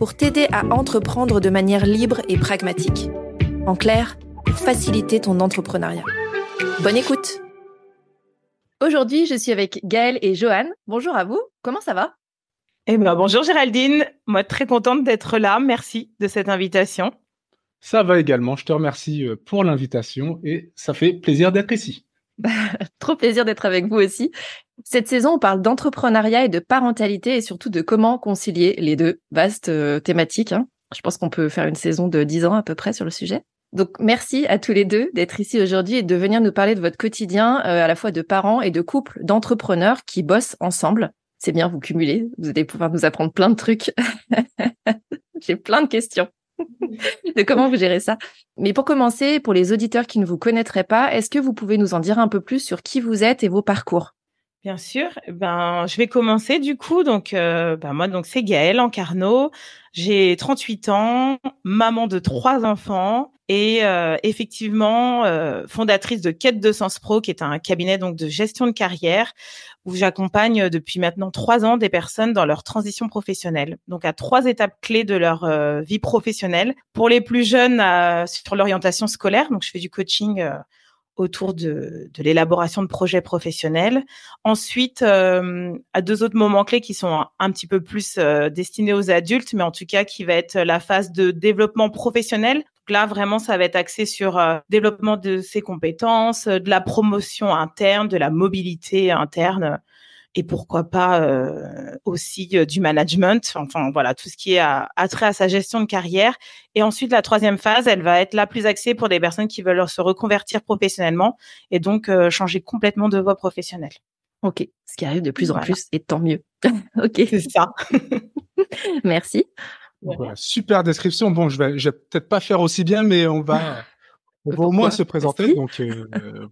pour t'aider à entreprendre de manière libre et pragmatique. En clair, pour faciliter ton entrepreneuriat. Bonne écoute Aujourd'hui, je suis avec Gaëlle et Johan. Bonjour à vous, comment ça va? Eh ben, bonjour Géraldine, moi très contente d'être là, merci de cette invitation. Ça va également, je te remercie euh, pour l'invitation et ça fait plaisir d'être ici. Trop plaisir d'être avec vous aussi. Cette saison, on parle d'entrepreneuriat et de parentalité et surtout de comment concilier les deux. Vaste euh, thématique. Hein. Je pense qu'on peut faire une saison de 10 ans à peu près sur le sujet. Donc merci à tous les deux d'être ici aujourd'hui et de venir nous parler de votre quotidien euh, à la fois de parents et de couples d'entrepreneurs qui bossent ensemble. C'est bien, vous cumulez, vous allez pouvoir nous apprendre plein de trucs. J'ai plein de questions. de comment vous gérez ça. Mais pour commencer, pour les auditeurs qui ne vous connaîtraient pas, est-ce que vous pouvez nous en dire un peu plus sur qui vous êtes et vos parcours? Bien sûr. Ben, je vais commencer du coup. Donc, euh, ben moi, donc c'est Gaëlle Encarno. J'ai 38 ans, maman de trois enfants et euh, effectivement euh, fondatrice de Quête de Sens Pro, qui est un cabinet donc de gestion de carrière où j'accompagne depuis maintenant trois ans des personnes dans leur transition professionnelle. Donc à trois étapes clés de leur vie professionnelle. Pour les plus jeunes, sur l'orientation scolaire. Donc je fais du coaching autour de, de l'élaboration de projets professionnels. Ensuite, euh, à deux autres moments clés qui sont un, petit peu plus euh, destinés aux adultes, mais en tout cas qui va être la phase de développement professionnel. Là, vraiment, ça va être axé sur euh, développement de ses compétences, de la promotion interne, de la mobilité interne et pourquoi pas euh, aussi euh, du management, enfin voilà, tout ce qui est à, trait à sa gestion de carrière. Et ensuite, la troisième phase, elle va être la plus axée pour des personnes qui veulent se reconvertir professionnellement et donc euh, changer complètement de voie professionnelle. Ok, ce qui arrive de plus en plus et tant mieux. ok. C'est ça. Merci. super description. Bon, je vais, je vais peut-être pas faire aussi bien, mais on va, on va au moins se présenter. Donc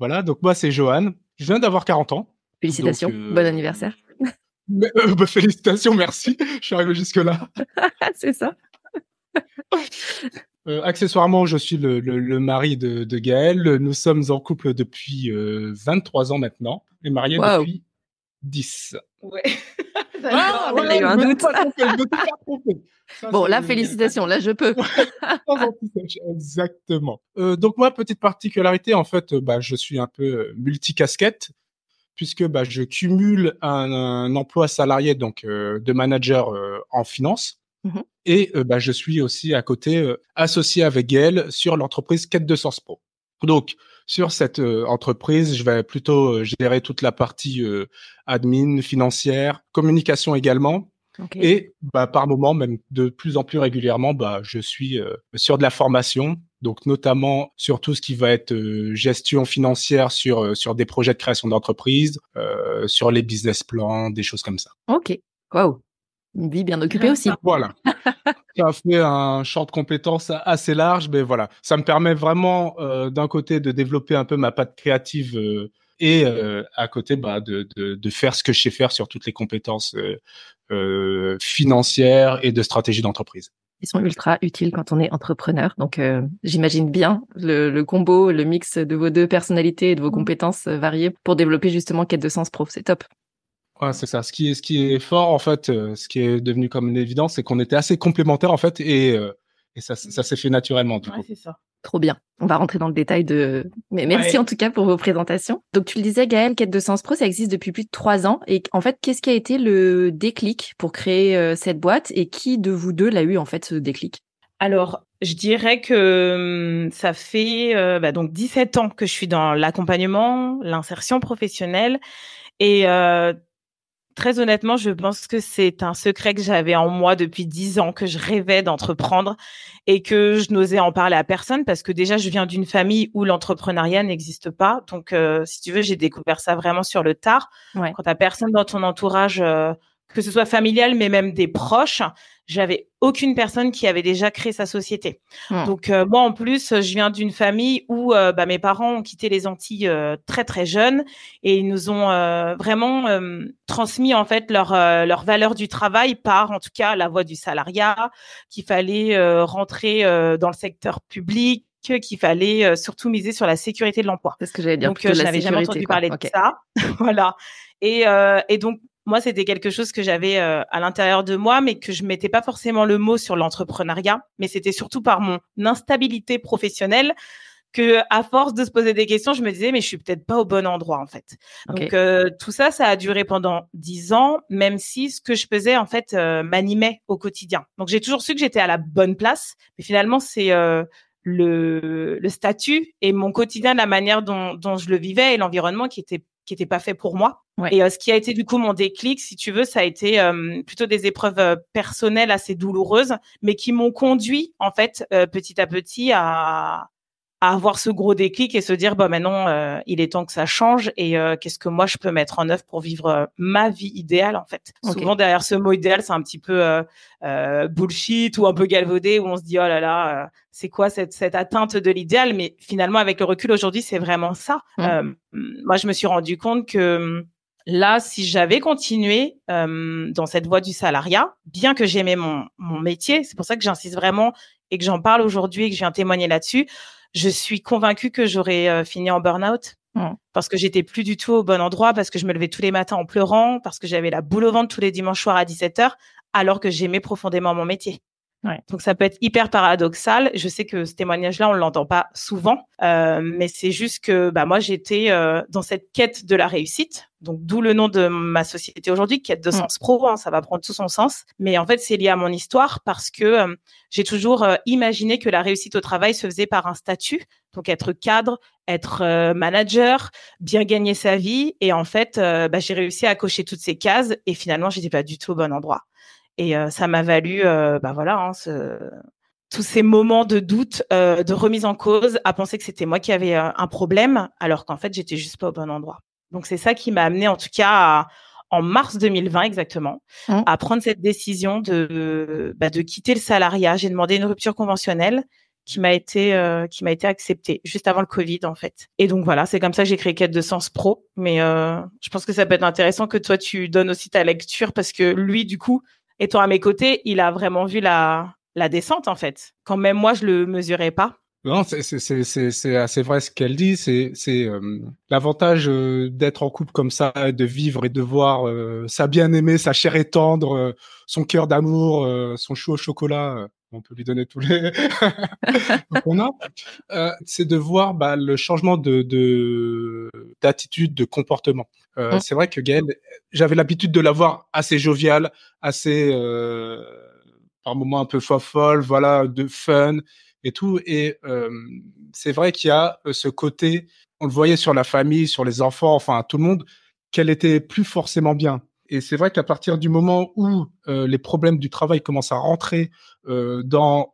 voilà. Donc moi, c'est Johan. Je viens d'avoir 40 ans. Félicitations, euh, bon anniversaire. Euh, bah, félicitations, merci. Je suis arrivé jusque-là. c'est ça. Euh, accessoirement, je suis le, mari de, de, Gaël. Nous sommes en couple depuis 23 ans maintenant et mariés depuis 10. Ouais. ah, ouais, eu un doute. bon, là, félicitations. Là, je peux. Exactement. donc moi, petite particularité, en fait, bah, je suis un peu multicasquette puisque bah, je cumule un, emploi salarié donc euh, de manager euh, en finance. Mmh et euh, bah, je suis aussi à côté associé avec Gaël sur l'entreprise Quête de Sens Pro. Donc, sur cette entreprise, je vais plutôt gérer toute la partie admin, financière, communication également. Et bah, par moment, même de plus en plus régulièrement, bah, je suis sur de la formation, donc notamment sur tout ce qui va être euh, gestion financière sur euh, sur des projets de création d'entreprise, euh, sur les business plans, des choses comme ça. Ok, waouh, une vie bien occupée aussi. Voilà, ça fait un champ de compétences assez large, mais voilà, ça me permet vraiment d'un côté de développer un peu ma patte créative et à côté bah, de, de, de, faire ce que je sais faire sur toutes les compétences financières et de stratégie d'entreprise ils sont ultra utiles quand on est entrepreneur. Donc, euh, j'imagine bien le, combo, le mix de vos deux personnalités et de vos mmh. compétences euh, variées pour développer justement quête de sens pro. C'est top. Ouais, c'est ça. Ce qui est, ce qui est fort, en fait, euh, ce qui est devenu comme une évidence, c'est qu'on était assez complémentaires, en fait, et, et ça, ça s'est fait naturellement. Du ouais, c'est ça. Trop bien. On va rentrer dans le détail de. Mais merci en tout cas pour vos présentations. Donc tu le disais, Gaël, Quête de Sens Pro, ça existe depuis plus de trois ans. Et en fait, qu'est-ce qui a été le déclic pour créer euh, cette boîte et qui de vous deux l'a eu en fait ce déclic? Alors, je dirais que hum, ça fait euh, bah, donc 17 ans que je suis dans l'accompagnement, l'insertion professionnelle. Et euh, très honnêtement, je pense que c'est un secret que j'avais en moi depuis dix ans, que je rêvais d'entreprendre et que je n'osais en parler à personne parce que déjà, je viens d'une famille où l'entrepreneuriat n'existe pas. Donc, euh, si tu veux, j'ai découvert ça vraiment sur le tard. Quand t'as personne dans ton entourage euh, que ce soit familial, mais même des proches, j'avais aucune personne qui avait déjà créé sa société. Donc euh, moi en plus, je viens d'une famille où euh, bah, mes parents ont quitté les Antilles euh, très très jeunes et ils nous ont vraiment transmis en fait leur leur valeur du travail par en tout cas la voie du salariat, qu'il fallait rentrer dans le secteur public, qu'il fallait surtout miser sur la sécurité de l'emploi. C'est ce que j'allais dire. Donc je n'avais jamais entendu parler de ça. voilà. Et, et donc moi, c'était quelque chose que j'avais euh, à l'intérieur de moi, mais que je mettais pas forcément le mot sur l'entrepreneuriat. Mais c'était surtout par mon instabilité professionnelle que, à force de se poser des questions, je me disais, mais je suis peut-être pas au bon endroit en fait. Donc euh, tout ça, ça a duré pendant dix ans, même si ce que je faisais en fait euh, m'animait au quotidien. Donc j'ai toujours su que j'étais à la bonne place, mais finalement c'est le, le statut et mon quotidien, la manière dont, dont je le vivais et l'environnement qui était qui était pas fait pour moi. Et euh, ce qui a été du coup mon déclic, si tu veux, ça a été euh, plutôt des épreuves euh, personnelles assez douloureuses, mais qui m'ont conduit en fait petit à petit à à avoir ce gros déclic et se dire bah maintenant euh, il est temps que ça change et euh, qu'est-ce que moi je peux mettre en œuvre pour vivre euh, ma vie idéale en fait. Souvent derrière ce mot idéal c'est un petit peu bullshit ou un peu galvaudé où on se dit oh là là c'est quoi cette cette atteinte de l'idéal? Mais finalement avec le recul aujourd'hui c'est vraiment ça. Mmh. moi je me suis rendu compte que Là, si j'avais continué dans cette voie du salariat, bien que j'aimais mon, mon métier, c'est pour ça que j'insiste vraiment et que j'en parle aujourd'hui et que je viens témoigner là-dessus, je suis convaincue que j'aurais euh, fini en burn-out mmh. parce que j'étais plus du tout au bon endroit, parce que je me levais tous les matins en pleurant, parce que j'avais la boule au ventre tous les dimanches soirs à 17h, alors que j'aimais profondément mon métier. Donc ça peut être hyper paradoxal. Je sais que ce témoignage-là, on l'entend pas souvent, euh, mais c'est juste que bah moi j'étais euh, dans cette quête de la réussite. Donc d'où le nom de ma société aujourd'hui, quête de sens pro. Hein, ça va prendre tout son sens. Mais en fait, c'est lié à mon histoire parce que euh, j'ai toujours imaginé que la réussite au travail se faisait par un statut, donc être cadre, être manager, bien gagner sa vie. Et en fait, bah, j'ai réussi à cocher toutes ces cases et finalement, j'étais pas du tout au bon endroit. Et euh, ça m'a valu, euh, bah voilà, hein, ce, tous ces moments de doute, euh, de remise en cause, à penser que c'était moi qui avais un problème, alors qu'en fait j'étais juste pas au bon endroit. Donc c'est ça qui m'a amené, en tout cas, en mars 2020 exactement, mmh. à prendre cette décision de bah, de quitter le salariat. J'ai demandé une rupture conventionnelle qui m'a été qui m'a été acceptée juste avant le Covid en fait. Et donc voilà, c'est comme ça que j'ai créé Quête de Sens Pro. Mais je pense que ça peut être intéressant que toi tu donnes aussi ta lecture parce que lui du coup étant à mes côtés, il a vraiment vu la, la descente, en fait. Quand même moi, je le mesurais pas. Non, c'est assez vrai ce qu'elle dit. C'est euh, l'avantage euh, d'être en couple comme ça, de vivre et de voir euh, sa bien-aimée, sa chair et tendre, son cœur d'amour, son chou au chocolat. on peut lui donner tous les qu'on a. c'est de voir bah, le changement de d'attitude, de, comportement. Mmh. C'est vrai que Gaëlle, j'avais l'habitude de la voir assez joviale, assez par moments un peu folle, voilà, de fun et tout. Et c'est vrai qu'il y a ce côté, on le voyait sur la famille, sur les enfants, enfin tout le monde, qu'elle était plus forcément bien. Et c'est vrai qu'à partir du moment où les problèmes du travail commencent à rentrer dans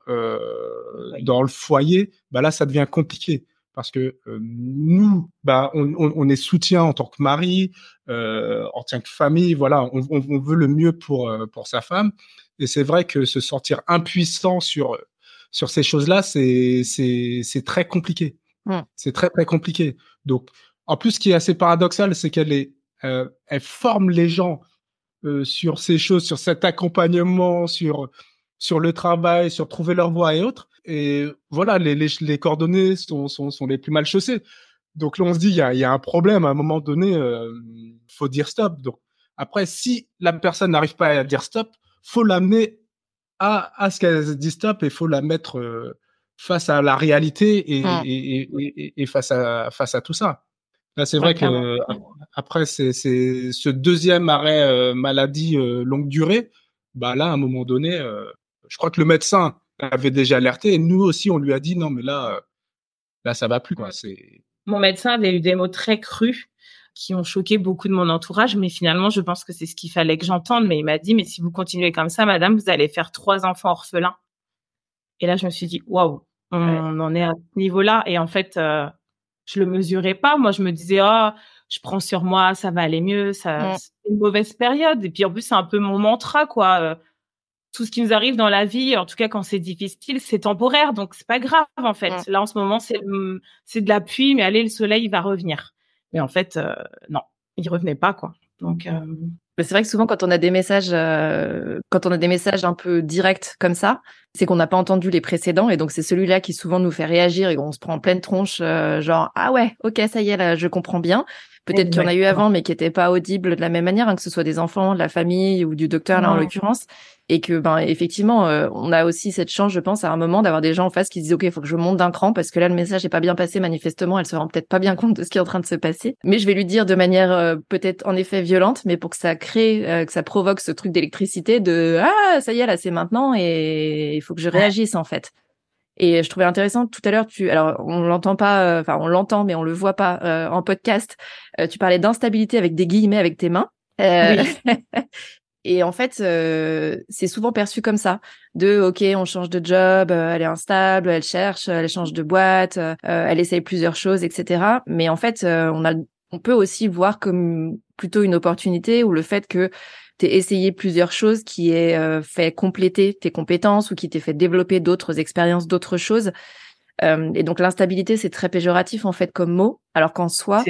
dans le foyer, bah là ça devient compliqué parce que nous, bah, on, on, est soutien en tant que mari, euh, en tant que famille, voilà, on, on, veut le mieux pour pour sa femme. Et c'est vrai que se sentir impuissant sur sur ces choses-là, c'est c'est très compliqué. Mmh. C'est très très compliqué. Donc, en plus, ce qui est assez paradoxal, c'est qu'elle est, euh, elle forme les gens euh, sur ces choses, sur cet accompagnement, sur sur le travail, sur trouver leur voie et autres. Et voilà, les, les, les coordonnées sont, sont, sont les plus mal chaussées. Donc là, on se dit, il y a, y a un problème. À un moment donné, euh, faut dire stop. Donc après, si la personne n'arrive pas à dire stop, faut l'amener à, à ce qu'elle dit stop et faut la mettre euh, face à la réalité et, mmh. et, et, et, face à face à tout ça. Là, c'est vrai que après c'est c'est ce deuxième arrêt euh, maladie euh, longue durée, bah là à un moment donné, je crois que le médecin avait déjà alerté et nous aussi on lui a dit non mais là là ça va plus quoi. Mon médecin avait eu des mots très crus qui ont choqué beaucoup de mon entourage, mais finalement, je pense que c'est ce qu'il fallait que j'entende. Mais il m'a dit, mais si vous continuez comme ça, madame, vous allez faire trois enfants orphelins. Et là, je me suis dit, waouh, on en est à ce niveau-là. Et en fait, euh, je le mesurais pas. Moi, je me disais, ah, je prends sur moi, ça va aller mieux, ça mmh. c'est une mauvaise période. Et puis en plus, c'est un peu mon mantra, quoi. Tout ce qui nous arrive dans la vie, en tout cas quand c'est difficile, c'est temporaire, donc c'est pas grave en fait. Mmh. Là en ce moment, c'est c'est de la pluie, mais allez, le soleil il va revenir. Mais en fait, non, il revenait pas, quoi. Donc c'est vrai que souvent, quand on a des messages, euh, quand on a des messages un peu directs comme ça, c'est qu'on n'a pas entendu les précédents, et donc c'est celui-là qui souvent nous fait réagir et on se prend en pleine tronche, euh, genre ah ouais, ok, ça y est, là, je comprends bien. Peut-être qu'il y en a eu avant, mais qui n'étaient pas audibles de la même manière, hein, que ce soit des enfants, de la famille ou du docteur là en l'occurrence. Et que ben effectivement euh, on a aussi cette chance je pense à un moment d'avoir des gens en face qui disent ok il faut que je monte d'un cran parce que là le message est pas bien passé manifestement elle se rend peut-être pas bien compte de ce qui est en train de se passer. Mais je vais lui dire de manière euh, peut-être en effet violente mais pour que ça crée euh, que ça provoque ce truc d'électricité de ah ça y est là c'est maintenant et il faut que je réagisse en fait et je trouvais intéressant tout à l'heure, tu, alors on l'entend pas, enfin on l'entend mais on le voit pas en podcast. tu parlais d'instabilité avec des guillemets avec tes mains. Oui. Et en fait, euh, c'est souvent perçu comme ça. De OK, on change de job, euh, elle est instable, elle cherche, elle change de boîte, euh, elle essaye plusieurs choses, etc. Mais en fait, on a, on peut aussi voir comme plutôt une opportunité ou le fait que tu essayé plusieurs choses qui aient fait compléter tes compétences ou qui t'ait fait développer d'autres expériences, d'autres choses. et donc l'instabilité, c'est très péjoratif en fait comme mot, alors qu'en soi,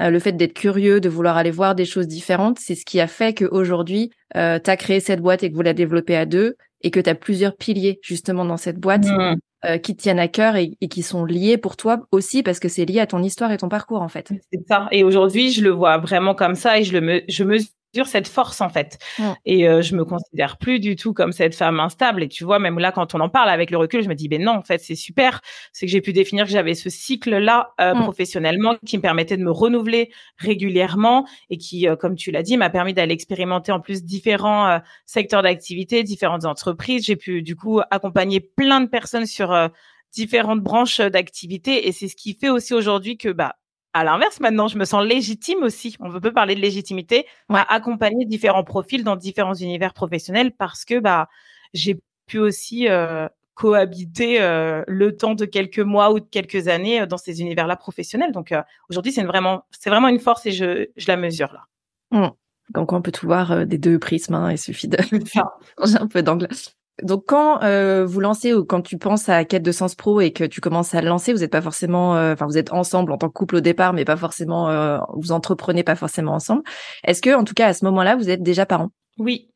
euh, le fait d'être curieux, de vouloir aller voir des choses différentes, c'est ce qui a fait qu'aujourd'hui, euh, tu as créé cette boîte et que vous la développez à deux et que tu as plusieurs piliers justement dans cette boîte mmh. euh, qui tiennent à cœur et, qui sont liés pour toi aussi parce que c'est lié à ton histoire et ton parcours en fait. C'est ça. Et aujourd'hui, je le vois vraiment comme ça et je le me, je mesure cette force en fait. Et euh, je me considère plus du tout comme cette femme instable. Et tu vois, même là, quand on en parle avec le recul, je me dis, ben non, en fait, c'est super. C'est que j'ai pu définir que j'avais ce cycle-là euh, mm. professionnellement qui me permettait de me renouveler régulièrement et qui, euh, comme tu l'as dit, m'a permis d'aller expérimenter en plus différents secteurs d'activité, différentes entreprises. J'ai pu du coup accompagner plein de personnes sur différentes branches d'activité. Et c'est ce qui fait aussi aujourd'hui que bah à l'inverse, maintenant, je me sens légitime aussi. On peut parler de légitimité à accompagner différents profils dans différents univers professionnels parce que bah j'ai pu aussi euh, cohabiter euh, le temps de quelques mois ou de quelques années euh, dans ces univers-là professionnels. Donc aujourd'hui, c'est vraiment c'est vraiment une force et je, je la mesure là. Mmh. Donc on peut tout voir des deux prismes. Hein, il suffit de changer un peu d'angle. Donc quand euh, vous lancez ou quand tu penses à quête de sens pro et que tu commences à le lancer, vous n'êtes pas forcément, euh, enfin vous êtes ensemble en tant que couple au départ, mais pas forcément, euh, vous entreprenez pas forcément ensemble. Est-ce que en tout cas à ce moment-là, vous êtes déjà parents? Oui.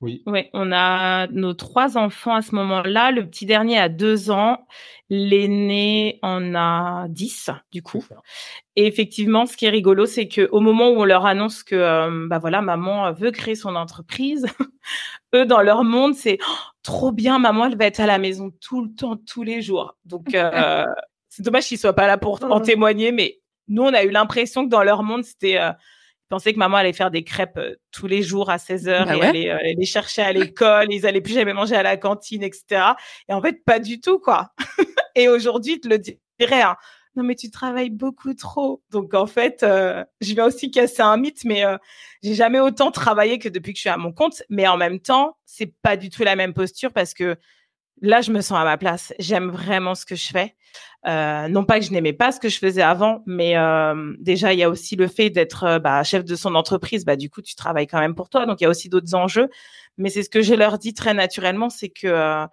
Oui. Oui, on a nos trois enfants à ce moment-là. Le petit dernier a deux ans, l'aîné en a dix du coup. Et effectivement, ce qui est rigolo, c'est que au moment où on leur annonce que bah voilà, maman veut créer son entreprise, eux dans leur monde, c'est «Oh, trop bien, maman, elle va être à la maison tout le temps, tous les jours. Donc euh, c'est dommage qu'ils soient pas là pour en témoigner, mais nous, on a eu l'impression que dans leur monde, c'était euh, pensaient que maman allait faire des crêpes euh, tous les jours à 16 heures bah et aller euh, les chercher à l'école, ils allaient plus jamais manger à la cantine, etc. Et en fait, pas du tout, quoi. et aujourd'hui, te le dirais, hein, non mais tu travailles beaucoup trop. Donc en fait, euh, je viens aussi casser un mythe, mais euh, j'ai jamais autant travaillé que depuis que je suis à mon compte. Mais en même temps, c'est pas du tout la même posture parce que là, je me sens à ma place. J'aime vraiment ce que je fais. Euh, non pas que je n'aimais pas ce que je faisais avant, mais euh, déjà il y a aussi le fait d'être euh, bah, chef de son entreprise. Bah du coup, tu travailles quand même pour toi, donc il y a aussi d'autres enjeux. Mais c'est ce que je leur dis très naturellement, c'est que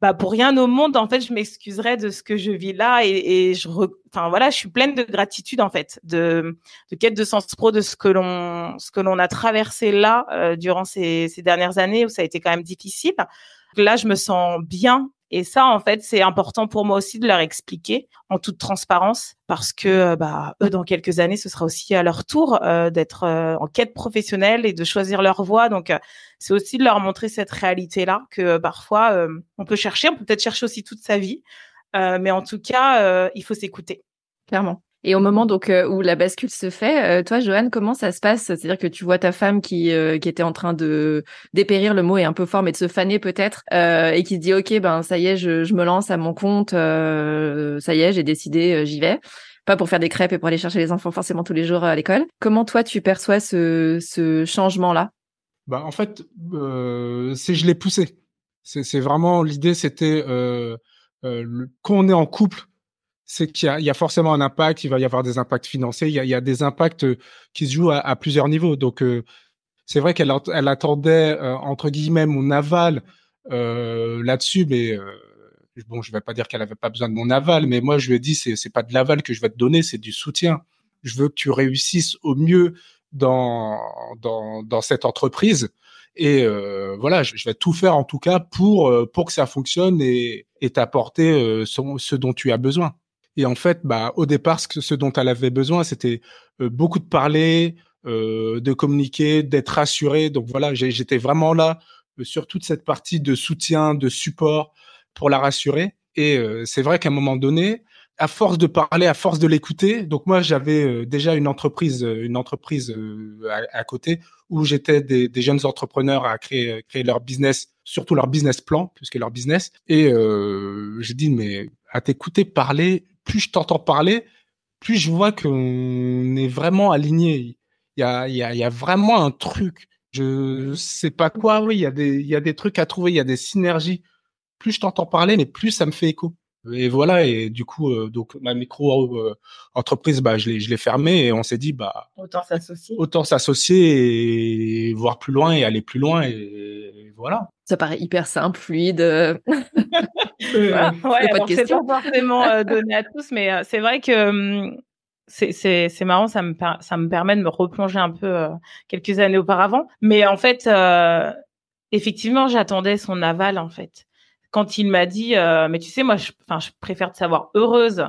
bah pour rien au monde en fait je m'excuserais de ce que je vis là et, et je enfin voilà je suis pleine de gratitude en fait de, de quête de sens pro de ce que l'on ce que l'on a traversé là euh, durant ces, ces dernières années où ça a été quand même difficile là je me sens bien et ça, en fait, c'est important pour moi aussi de leur expliquer en toute transparence parce que euh, bah, eux, dans quelques années, ce sera aussi à leur tour euh, d'être euh, en quête professionnelle et de choisir leur voie. Donc, c'est aussi de leur montrer cette réalité-là que parfois, on peut chercher, on peut peut-être chercher aussi toute sa vie, mais en tout cas, il faut s'écouter. Clairement. Et au moment donc euh, où la bascule se fait, euh, toi, Joanne, comment ça se passe? C'est-à-dire que tu vois ta femme qui euh, qui était en train de dépérir, le mot est un peu fort, mais de se faner peut-être, et qui se dit ok, ben ça y est, je, je me lance à mon compte, ça y est, j'ai décidé, j'y vais. Pas pour faire des crêpes et pour aller chercher les enfants forcément tous les jours à l'école. Comment toi tu perçois ce, ce changement-là? Bah en fait, c'est je l'ai poussé. C'est vraiment l'idée, c'était quand on est en couple c'est qu'il y, y, a forcément un impact, il va y avoir des impacts financiers, il y a, il y a des impacts qui se jouent à, à plusieurs niveaux. Donc, c'est vrai qu'elle elle attendait, entre guillemets, mon aval là-dessus, mais bon, je vais pas dire qu'elle avait pas besoin de mon aval, mais moi, je lui ai dit, c'est, pas de l'aval que je vais te donner, c'est du soutien. Je veux que tu réussisses au mieux dans, dans, dans cette entreprise. Et euh, voilà, je, vais tout faire en tout cas pour euh, pour que ça fonctionne et, t'apporter euh, ce, dont tu as besoin. Et en fait, bah au départ, ce, ce dont elle avait besoin, c'était euh, beaucoup de parler, de communiquer, d'être rassuré. Donc voilà, j'étais vraiment là sur toute cette partie de soutien, de support pour la rassurer. Et c'est vrai qu'à un moment donné, à force de parler, à force de l'écouter. Donc moi, j'avais euh, déjà une entreprise, euh, une entreprise euh, à, côté où j'étais des, des, jeunes entrepreneurs à créer, créer leur business, surtout leur business plan, puisque leur business. Et euh, j'ai dit mais à t'écouter parler, plus je t'entends parler, plus je vois qu'on est vraiment aligné. Il y a, il y a, il y a vraiment un truc. Je sais pas quoi. Oui, il y a des, il y a des trucs à trouver. Il y a des synergies. Plus je t'entends parler, mais plus ça me fait écho. Et voilà, et du coup, euh, donc ma micro euh, entreprise, bah, je l'ai, je l'ai fermée et on s'est dit, bah, autant s'associer, autant s'associer et voir plus loin et aller plus loin et, voilà. Ça paraît hyper simple, fluide. voilà. ouais, pas de question. C'est pas forcément euh, donné à tous, mais c'est vrai que hum, c'est, marrant, ça me, ça me permet de me replonger un peu quelques années auparavant. Mais en fait, effectivement, j'attendais son aval en fait quand il m'a dit, euh, mais tu sais, moi, je, je préfère te savoir heureuse,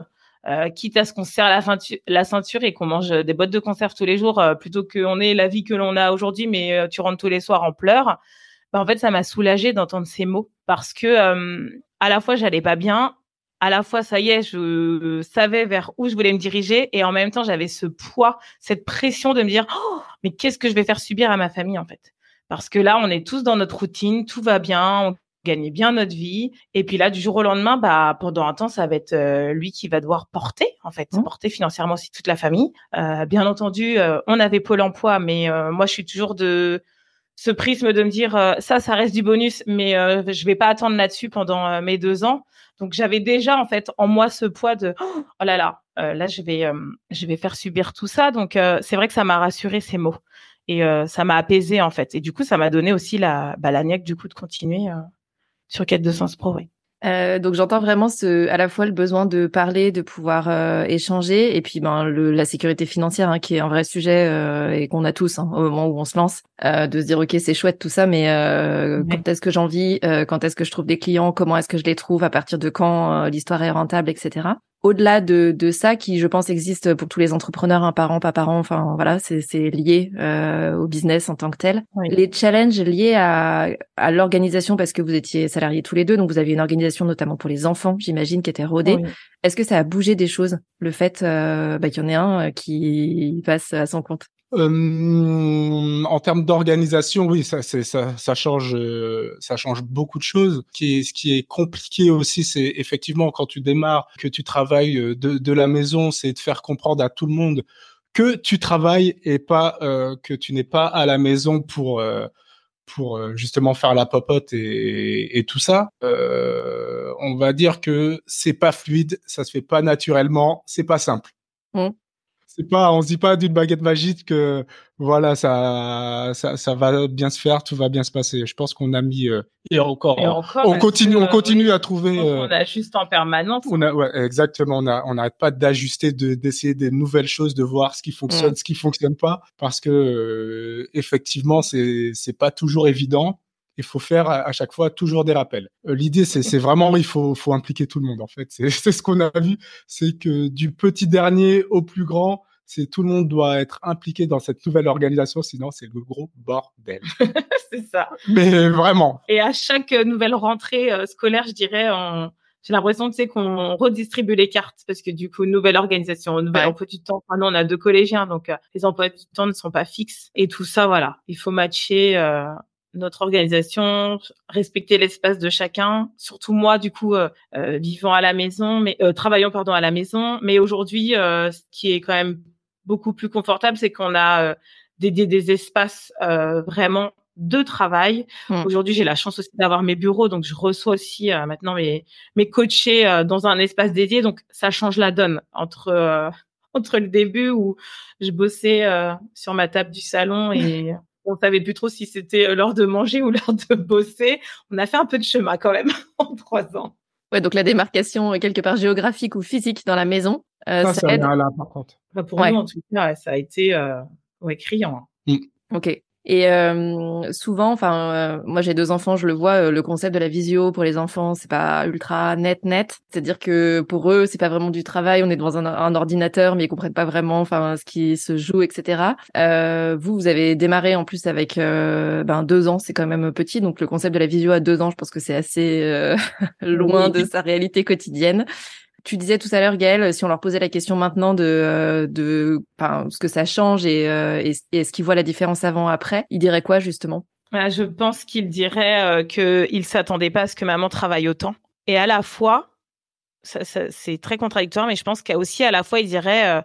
euh, quitte à ce qu'on se serre la, la, ceinture et qu'on mange des bottes de conserve tous les jours, euh, plutôt qu'on ait la vie que l'on a aujourd'hui, mais tu rentres tous les soirs en pleurs. Bah, en fait, ça m'a soulagée d'entendre ces mots parce que à la fois j'allais pas bien, à la fois ça y est, je savais vers où je voulais me diriger et en même temps j'avais ce poids, cette pression de me dire, oh, mais qu'est-ce que je vais faire subir à ma famille en fait? Parce que là, on est tous dans notre routine, tout va bien, on gagner bien notre vie. Et puis là, du jour au lendemain, bah pendant un temps, ça va être euh, lui qui va devoir porter, en fait, mmh. porter financièrement aussi toute la famille. Euh, bien entendu, euh, on avait Pôle Emploi, mais moi, je suis toujours de ce prisme de me dire ça, ça reste du bonus, mais je vais pas attendre là-dessus pendant mes deux ans. Donc j'avais déjà en fait en moi ce poids de oh là là, là je vais je vais faire subir tout ça. Donc c'est vrai que ça m'a rassuré ces mots et ça m'a apaisé en fait. Et du coup ça m'a donné aussi la bah, niaque du coup de continuer sur Quête de Sens Pro. Euh, donc j'entends vraiment ce, à la fois le besoin de parler, de pouvoir euh, échanger, et puis ben le, la sécurité financière hein, qui est un vrai sujet euh, et qu'on a tous hein, au moment où on se lance, euh, de se dire ok c'est chouette tout ça, mais euh, quand est-ce que j'en vis, quand est-ce que je trouve des clients, comment est-ce que je les trouve, à partir de quand l'histoire est rentable, etc au-delà de, de ça qui, je pense, existe pour tous les entrepreneurs, un parent, pas parent, enfin voilà, c'est lié euh, au business en tant que tel. Les challenges liés à, à l'organisation, parce que vous étiez salariés tous les deux, donc vous aviez une organisation notamment pour les enfants, j'imagine, qui était rodée. Est-ce que ça a bougé des choses, le fait euh, bah, qu'il y en ait un euh, qui passe à son compte? Euh, en termes d'organisation, oui, ça, change, euh, ça change beaucoup de choses. Ce qui est, compliqué aussi, c'est effectivement quand tu démarres, que tu travailles euh, de, la maison, c'est de faire comprendre à tout le monde que tu travailles et pas que tu n'es pas à la maison pour justement faire la popote et, et tout ça. on va dire que c'est pas fluide, ça se fait pas naturellement, c'est pas simple. Mmh c'est pas, on se dit pas d'une baguette magique que voilà, ça, ça, ça va bien se faire, tout va bien se passer. Je pense qu'on a mis euh, et encore, on continue, on continue à trouver. on euh, ajuste en permanence. On a, ouais, exactement. On a, on n'arrête pas d'ajuster, de d'essayer des nouvelles choses, de voir ce qui fonctionne, mm. ce qui fonctionne pas, parce que euh, effectivement, c'est, c'est pas toujours évident il faut faire à chaque fois toujours des rappels. L'idée, c'est vraiment, il faut, faut impliquer tout le monde, en fait. C'est ce qu'on a vu, c'est que du petit dernier au plus grand, c'est tout le monde doit être impliqué dans cette nouvelle organisation, sinon c'est le gros bordel. c'est ça. Mais vraiment. Et à chaque nouvelle rentrée euh, scolaire, je dirais, j'ai l'impression tu sais qu'on redistribue les cartes parce que du coup nouvelle organisation, nouvel emploi du temps. Maintenant on a deux collégiens donc euh, les emplois du temps ne sont pas fixes et tout ça voilà, il faut matcher euh, notre organisation, respecter l'espace de chacun. Surtout moi, du coup, euh, vivant à la maison, mais euh, travaillant pardon à la maison. Mais aujourd'hui, ce qui est quand même beaucoup plus confortable, c'est qu'on a euh, dédié des espaces euh, vraiment de travail. Mmh. Aujourd'hui, j'ai la chance aussi d'avoir mes bureaux, donc je reçois aussi euh, maintenant mes mes coachés euh, dans un espace dédié, donc ça change la donne entre euh, entre le début où je bossais sur ma table du salon et on savait plus trop si c'était l'heure de manger ou l'heure de bosser. On a fait un peu de chemin quand même en trois ans. Ouais, donc la démarcation quelque part géographique ou physique dans la maison, ça, ça, aide. Bah, pour nous, en tout cas, ça a été ouais, criant. Mmh. Ok. Et euh, souvent, enfin, euh, moi j'ai deux enfants, je le vois, euh, le concept de la visio pour les enfants, c'est pas ultra net net. C'est-à-dire que pour eux, c'est pas vraiment du travail. On est devant un, un, ordinateur, mais ils comprennent pas vraiment, enfin, ce qui se joue, etc. vous, vous avez démarré en plus avec ben deux ans, c'est quand même petit, donc le concept de la visio à deux ans, je pense que c'est assez loin de sa réalité quotidienne. Tu disais tout à l'heure, Gaël, si on leur posait la question maintenant de, euh, de ce que ça change et, euh, et, est-ce qu'ils voient la différence avant-après, ils diraient quoi justement? Je pense qu'ils diraient euh, qu'ils ne s'attendaient pas à ce que maman travaille autant. Et à la fois, ça, c'est très contradictoire, mais je pense qu'aussi à la fois, ils diraient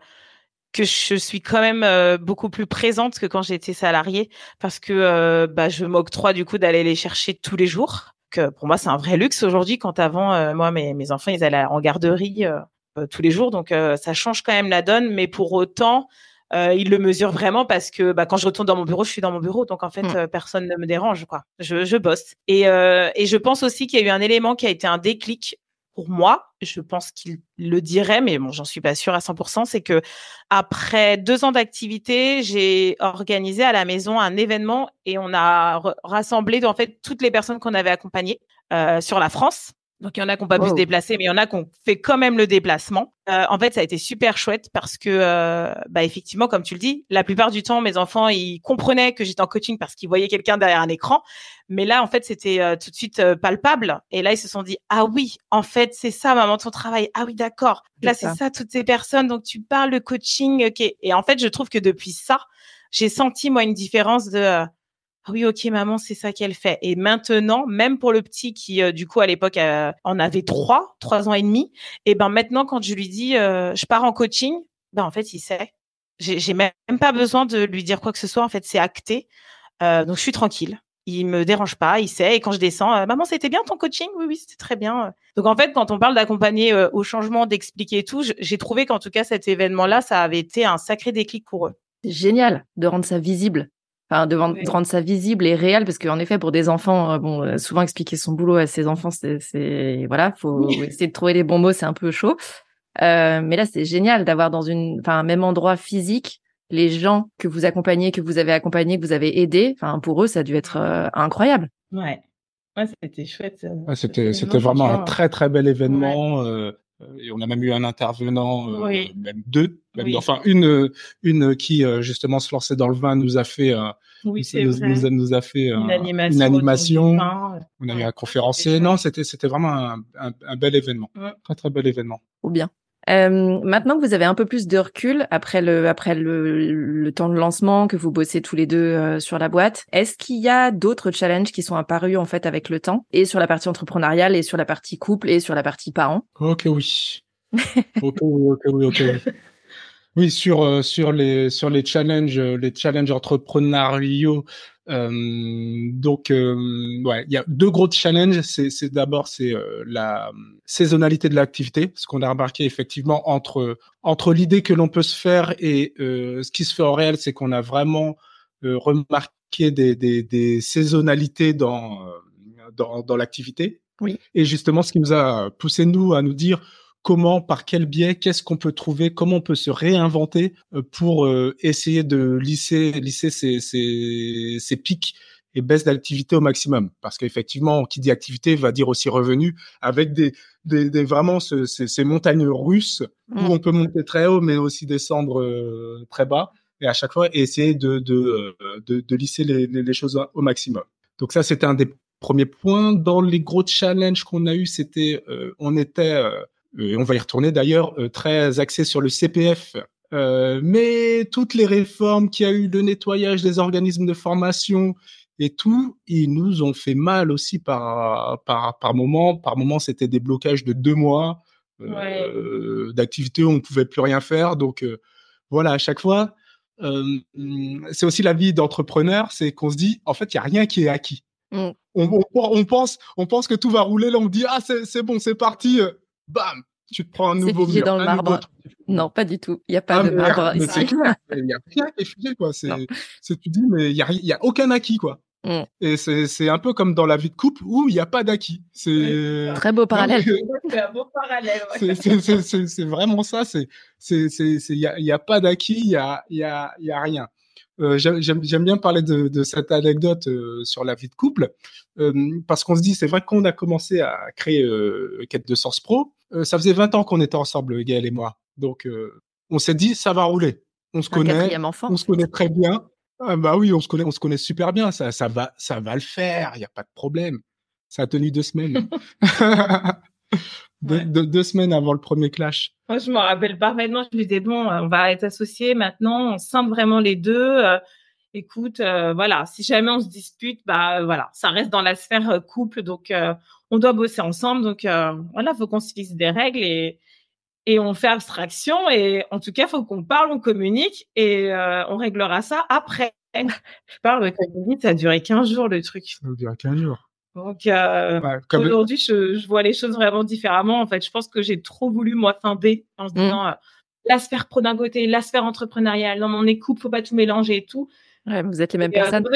que je suis quand même beaucoup plus présente que quand j'étais salariée parce que bah, je m'octroie du coup d'aller les chercher tous les jours pour moi, c'est un vrai luxe aujourd'hui. Quand avant, euh, moi, mes, mes enfants, ils allaient en garderie euh, euh, tous les jours, donc ça change quand même la donne. Mais pour autant, ils le mesurent vraiment parce que bah, quand je retourne dans mon bureau, je suis dans mon bureau, donc en fait, mmh. personne ne me dérange, quoi. Je, je bosse. Et, et je pense aussi qu'il y a eu un élément qui a été un déclic pour moi, je pense qu'il le dirait, mais bon, j'en suis pas sûre à 100%, c'est que après deux ans d'activité, j'ai organisé à la maison un événement et on a rassemblé en fait toutes les personnes qu'on avait accompagnées euh, sur la France. Donc il y en a qui n'ont pas pu se déplacer, mais il y en a qui ont fait quand même le déplacement. Euh, en fait, ça a été super chouette parce que, euh, bah effectivement, comme tu le dis, la plupart du temps, mes enfants, ils comprenaient que j'étais en coaching parce qu'ils voyaient quelqu'un derrière un écran. Mais là, en fait, c'était euh, tout de suite euh, palpable. Et là, ils se sont dit, ah oui, en fait, c'est ça, maman, ton travail. Ah oui, d'accord. Là, c'est ça. toutes ces personnes. Donc tu parles de coaching. ok Et en fait, je trouve que depuis ça, j'ai senti moi une différence de ah oui, ok, maman, c'est ça qu'elle fait. Et maintenant, même pour le petit qui, euh, du coup, à l'époque, euh, en avait trois, trois ans et demi, et ben maintenant, quand je lui dis, euh, je pars en coaching, ben en fait, il sait. J'ai même pas besoin de lui dire quoi que ce soit. En fait, c'est acté. donc, je suis tranquille. Il me dérange pas, il sait. Et quand je descends, maman, c'était bien ton coaching? Oui, oui, c'était très bien. Donc, en fait, quand on parle d'accompagner au changement, d'expliquer tout, j'ai trouvé qu'en tout cas, cet événement-là, ça avait été un sacré déclic pour eux. Génial de rendre ça visible enfin de, rendre ça visible et réel parce qu'en effet pour des enfants euh, bon euh, souvent expliquer son boulot à ses enfants c'est voilà faut essayer de trouver les bons mots c'est un peu chaud. Euh, mais là c'est génial d'avoir dans une enfin un même endroit physique les gens que vous accompagnez que vous avez accompagnés que vous avez aidés. Enfin pour eux ça a dû être incroyable. Ouais. Ouais, c'était chouette. c'était c'était vraiment un très très bel événement. Euh, et on a même eu un intervenant, euh, même deux, même, enfin une, une qui euh, justement se lançait dans le vin nous a fait, oui, nous, nous, nous, a fait une animation. Une animation. On a eu un conférencier. Non, c'était c'était vraiment un, un, un, bel événement, très très bel événement. Ou bien. Euh, maintenant que vous avez un peu plus de recul après le après le, le temps de lancement que vous bossez tous les deux euh, sur la boîte, est-ce qu'il y a d'autres challenges qui sont apparus en fait avec le temps et sur la partie entrepreneuriale et sur la partie couple et sur la partie parents? Ok oui. ok oui ok oui ok oui. Sur euh, sur les sur les challenges les challenges entrepreneuriaux donc, euh, ouais, il y a deux gros challenges. C'est d'abord c'est euh, la saisonnalité de l'activité, ce qu'on a remarqué effectivement entre entre l'idée que l'on peut se faire et ce qui se fait en réel, c'est qu'on a vraiment remarqué des, des, des, saisonnalités dans dans, dans l'activité. Oui. Et justement, ce qui nous a poussé nous à nous dire comment, par quel biais, qu'est-ce qu'on peut trouver, comment on peut se réinventer euh, pour euh, essayer de lisser, lisser ces, ces, ces pics et baisses d'activité au maximum. Parce qu'effectivement, qui dit activité va dire aussi revenu, avec des, des, des vraiment ce, ces, ces, montagnes russes où mmh. on peut monter très haut, mais aussi descendre euh, très bas. Et à chaque fois, essayer de, de, de, de lisser les, les, choses au maximum. Donc ça, c'était un des premiers points. Dans les gros challenges qu'on a eu, c'était, on était et on va y retourner d'ailleurs, euh, très axé sur le CPF. Euh, mais toutes les réformes qui a eu, le nettoyage des organismes de formation et tout, ils nous ont fait mal aussi par par par moment. Par moment, c'était des blocages de deux mois euh, d'activité où on pouvait plus rien faire. Donc voilà, à chaque fois, euh, c'est aussi la vie d'entrepreneur, c'est qu'on se dit, en fait, il y a rien qui est acquis. Mm. On, on, pense, on pense que tout va rouler, là on dit, ah c'est bon, c'est parti, euh, bam, tu te prends un nouveau mur. dans le marbre. Non, pas du tout. Il n'y a pas ah, de marbre. C'est clair. Il n'y a rien qui est figé, quoi. C'est, tu dis, mais il n'y a, y a aucun acquis, quoi. Mm. Et c'est un peu comme dans la vie de couple où il n'y a pas d'acquis. C'est très beau parallèle. c'est un beau parallèle. C'est vraiment ça. C'est il n'y a, y a pas d'acquis, il y a, y, a, y a rien. Euh, J'aime bien parler de, de cette anecdote euh, sur la vie de couple euh, parce qu'on se dit c'est vrai qu'on a commencé à créer euh, Quête de Source Pro. Euh, ça faisait 20 ans qu'on était ensemble, Gaël et moi. Donc on s'est dit ça va rouler. On se connaît, on se connaît très bien. Ah bah oui, on se connaît, on se connaît super bien. Ça, ça va, ça va le faire. Il y a pas de problème. Ça a tenu deux semaines. deux, semaines avant le premier clash. Moi, je me rappelle parfaitement. Je me disais bon, on va être associés maintenant. On sent vraiment les deux. Euh, écoute, euh, voilà, si jamais on se dispute, bah voilà, ça reste dans la sphère euh, couple, donc on doit bosser ensemble. Donc voilà, faut qu'on se fixe des règles et et on fait abstraction et en tout cas, faut qu'on parle, on communique et euh, on réglera ça après. Je parle de ça a duré 15 jours le truc. Ça a duré 15 jours. Donc euh, aujourd'hui, je, je, vois les choses vraiment différemment. En fait, je pense que j'ai trop voulu moi scinder en se mmh. disant euh, la sphère pro d'un côté, la sphère entrepreneuriale. Non, on est couple, faut pas tout mélanger et tout. Ouais, vous êtes les mêmes personnes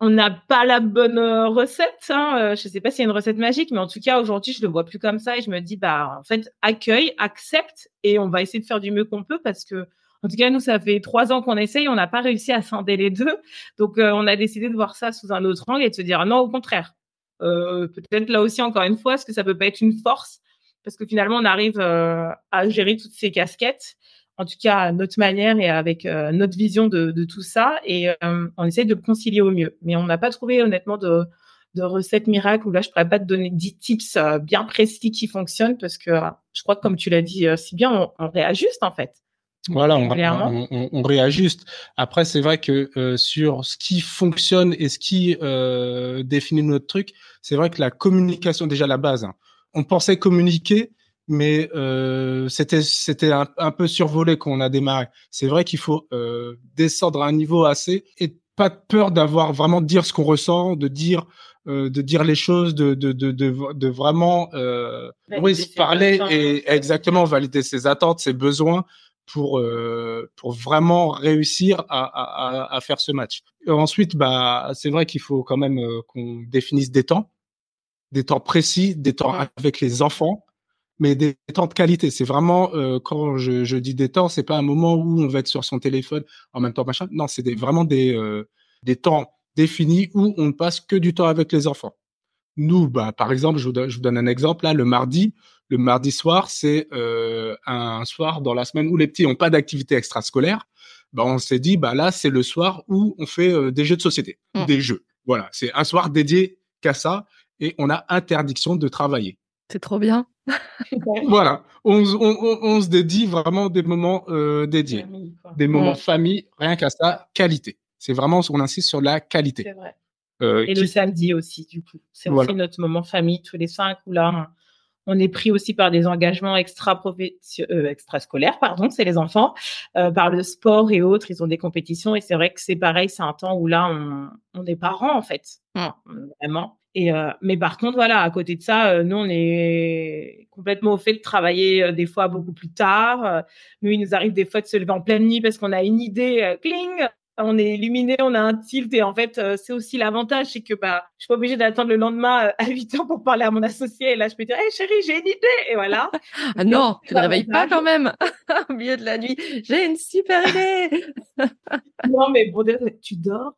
on n'a pas la bonne euh, recette. Hein. Euh, je sais pas s'il y a une recette magique, mais en tout cas aujourd'hui je le vois plus comme ça et je me dis bah en fait accueille, accepte et on va essayer de faire du mieux qu'on peut parce que en tout cas nous ça fait trois ans qu'on essaye, on n'a pas réussi à scinder les deux, donc euh, on a décidé de voir ça sous un autre angle et de se dire non au contraire. Peut-être là aussi encore une fois, est-ce que ça peut pas être une force? Parce que finalement on arrive à gérer toutes ces casquettes en tout cas à notre manière et avec euh, notre vision de, tout ça. Et euh, on essaie de le concilier au mieux. Mais on n'a pas trouvé honnêtement de, de recette miracle où là, je pourrais pas te donner 10 tips euh, bien précis qui fonctionnent parce que je crois que comme tu l'as dit si bien, on, réajuste en fait. Voilà, on, réajuste. Après, c'est vrai que sur ce qui fonctionne et ce qui définit notre truc, c'est vrai que la communication, déjà la base, hein. on pensait communiquer, mais euh, c'était c'était un, un, peu survolé quand on a démarré. C'est vrai qu'il faut euh, descendre à un niveau assez et pas de peur d'avoir vraiment de dire ce qu'on ressent, de dire euh, de dire les choses, de de de de, de vraiment euh, oui, parler et exactement valider ses attentes, ses besoins pour pour vraiment réussir à, à, à faire ce match. Et ensuite, bah c'est vrai qu'il faut quand même qu'on définisse des temps, des temps précis, des temps avec les enfants mais des temps de qualité. C'est vraiment euh, quand je, je, dis des temps, c'est pas un moment où on va être sur son téléphone en même temps machin. Non, c'est des, vraiment des euh, des temps définis où on ne passe que du temps avec les enfants. Nous, bah, par exemple, je vous, donne, je vous donne un exemple là, le mardi, le mardi soir, c'est euh, un soir dans la semaine où les petits n'ont pas d'activité extrascolaire. Bah, on s'est dit, bah là, c'est le soir où on fait euh, des jeux de société, mmh. des jeux. Voilà, c'est un soir dédié qu'à ça et on a interdiction de travailler. C'est trop bien. voilà, on, on, on, se dédie vraiment des moments euh, dédiés, des moments famille, rien qu'à ça, qualité. C'est vraiment, on insiste sur la qualité. C'est vrai. Euh, et le samedi aussi, du coup. C'est aussi notre moment famille, tous les cinq, où là, on est pris aussi par des engagements extra euh, extrascolaires, pardon, c'est les enfants, euh, par le sport et autres, ils ont des compétitions et c'est vrai que c'est pareil, c'est un temps où là on, on est parents en fait, vraiment. Et euh, mais par contre voilà, à côté de ça, euh, nous on est complètement au fait de travailler euh, des fois beaucoup plus tard. nous il nous arrive des fois de se lever en pleine nuit parce qu'on a une idée, cling, on est illuminé, on a un tilt et en fait euh, c'est aussi l'avantage, c'est que bah je suis pas obligée d'attendre le lendemain euh, à 8 heures pour parler à mon associé et là je peux dire hey chérie j'ai une idée et voilà. ah non, tu ne réveilles pas quand même au milieu de la nuit. J'ai une super idée. non mais bon tu dors.